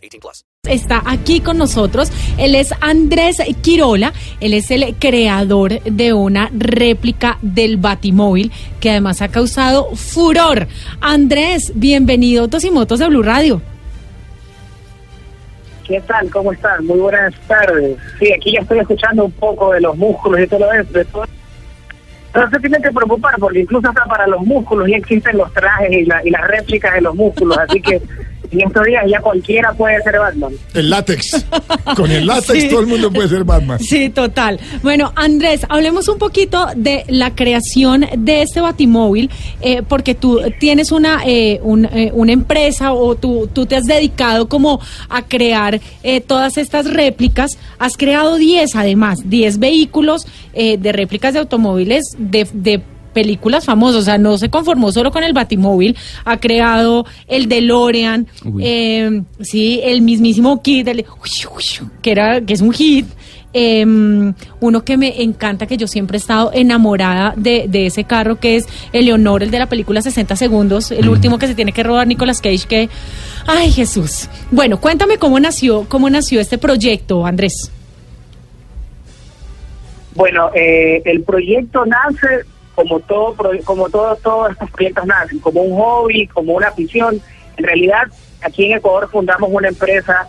18 plus. Está aquí con nosotros. Él es Andrés Quirola. Él es el creador de una réplica del Batimóvil que además ha causado furor. Andrés, bienvenido a Autos y Motos de Blue Radio. ¿Qué tal? ¿Cómo están? Muy buenas tardes. Sí, aquí ya estoy escuchando un poco de los músculos y todo eso. De todo. No se tienen que preocupar porque incluso hasta para los músculos ya existen los trajes y, la, y las réplicas de los músculos. Así que en estos días ya cualquiera puede ser Batman. El látex. Con el látex Sí. todo el mundo puede ser Batman. Sí, total. Bueno, Andrés, hablemos un poquito de la creación de este batimóvil, eh, porque tú tienes una, eh, un, eh, una empresa o tú, tú te has dedicado como a crear eh, todas estas réplicas. Has creado 10 además, 10 vehículos eh, de réplicas de automóviles de... de películas famosas, o sea, no se conformó solo con el Batimóvil, ha creado el DeLorean, eh, sí, el mismísimo Kid, el- que era, que es un hit, eh, uno que me encanta, que yo siempre he estado enamorada de, de ese carro, que es Eleonor, el de la película 60 segundos, el último que se tiene que robar Nicolas Cage, que, ay Jesús. Bueno, cuéntame cómo nació, cómo nació este proyecto, Andrés. Bueno, eh, el proyecto nace como todo, como todo, todos estos proyectos nacen, como un hobby, como una afición. En realidad, aquí en Ecuador fundamos una empresa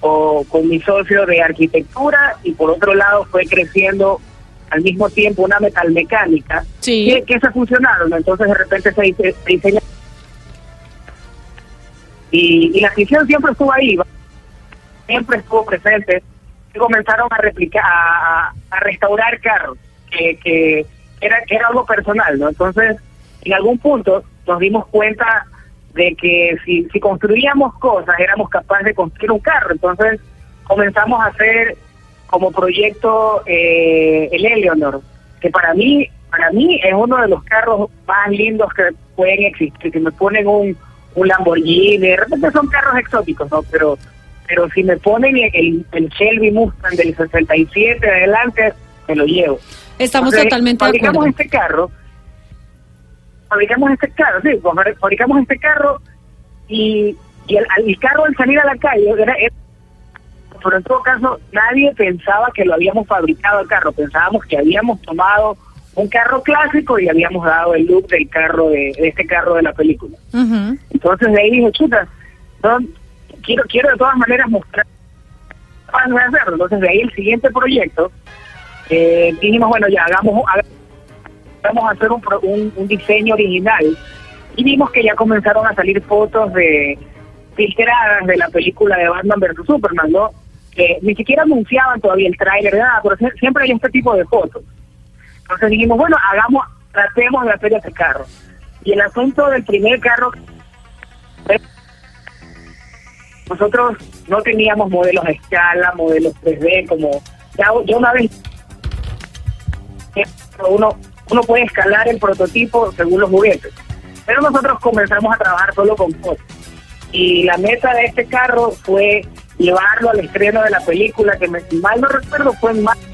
o- con mi socio de arquitectura y por otro lado fue creciendo al mismo tiempo una metalmecánica Sí. que, que se fusionaron. Entonces de repente se, dice- se diseña y, y la afición siempre estuvo ahí, siempre estuvo presente. Y comenzaron a replicar, a, a- a restaurar carros, que, que era, era algo personal, ¿no? Entonces, en algún punto nos dimos cuenta de que si, si construíamos cosas éramos capaces de construir un carro. Entonces comenzamos a hacer como proyecto eh, el Eleonor, que para mí para mí es uno de los carros más lindos que pueden existir. Si me ponen un, un Lamborghini, de repente son carros exóticos, ¿no? Pero pero si me ponen el, el Shelby Mustang del 67 adelante, me lo llevo. Estamos Entonces, totalmente de fabricamos acuerdo. este carro, fabricamos este carro, sí, fabri- fabricamos este carro y, y el, el carro al salir a la calle, era, era- pero en todo caso nadie pensaba que lo habíamos fabricado el carro, pensábamos que habíamos tomado un carro clásico y habíamos dado el look del carro de, de este carro de la película. Entonces de ahí dije, chuta, no, quiero, quiero de todas maneras mostrar capaz de hacerlo. Entonces de ahí el siguiente proyecto, eh, dijimos, bueno, ya hagamos, haga- vamos a hacer un, un, un diseño original. Y vimos que ya comenzaron a salir fotos de filtradas de la película de Batman vs. Superman, ¿no? Que ni siquiera anunciaban todavía el tráiler, nada, pero sie- siempre hay este tipo de fotos. Entonces dijimos, bueno, hagamos, tratemos de hacer ese carro. Y el asunto del primer carro nosotros no teníamos modelos a escala, modelos 3D, como ya una vez uno, uno puede escalar el prototipo según los juguetes. Pero nosotros comenzamos a trabajar solo con fotos. Y la meta de este carro fue llevarlo al estreno de la película, que mal no recuerdo fue en marzo